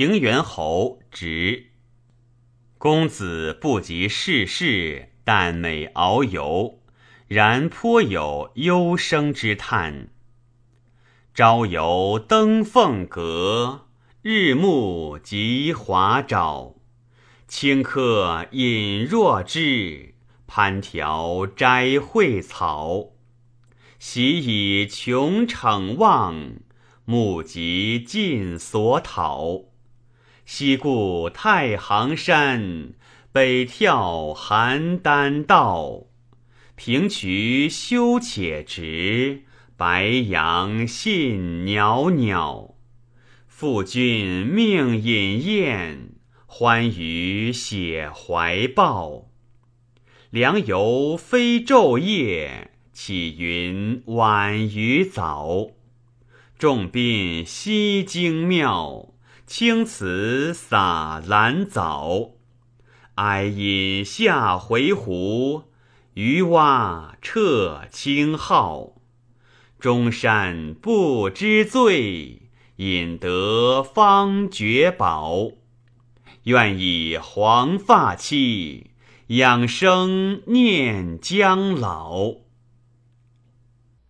平原侯直。公子不及世事，但美遨游，然颇有幽生之叹。朝游登凤阁，日暮及华沼。顷客饮若之，攀条摘蕙草。喜以穷逞望，目及尽所讨。西顾太行山，北眺邯郸道。平渠修且直，白杨信袅袅。父君命饮宴，欢娱写怀抱。良游非昼夜，岂云晚与早？众宾西京庙。青瓷洒兰藻，哀饮下回湖渔蛙彻清号。中山不知醉，饮得方觉饱。愿以黄发期，养生念将老。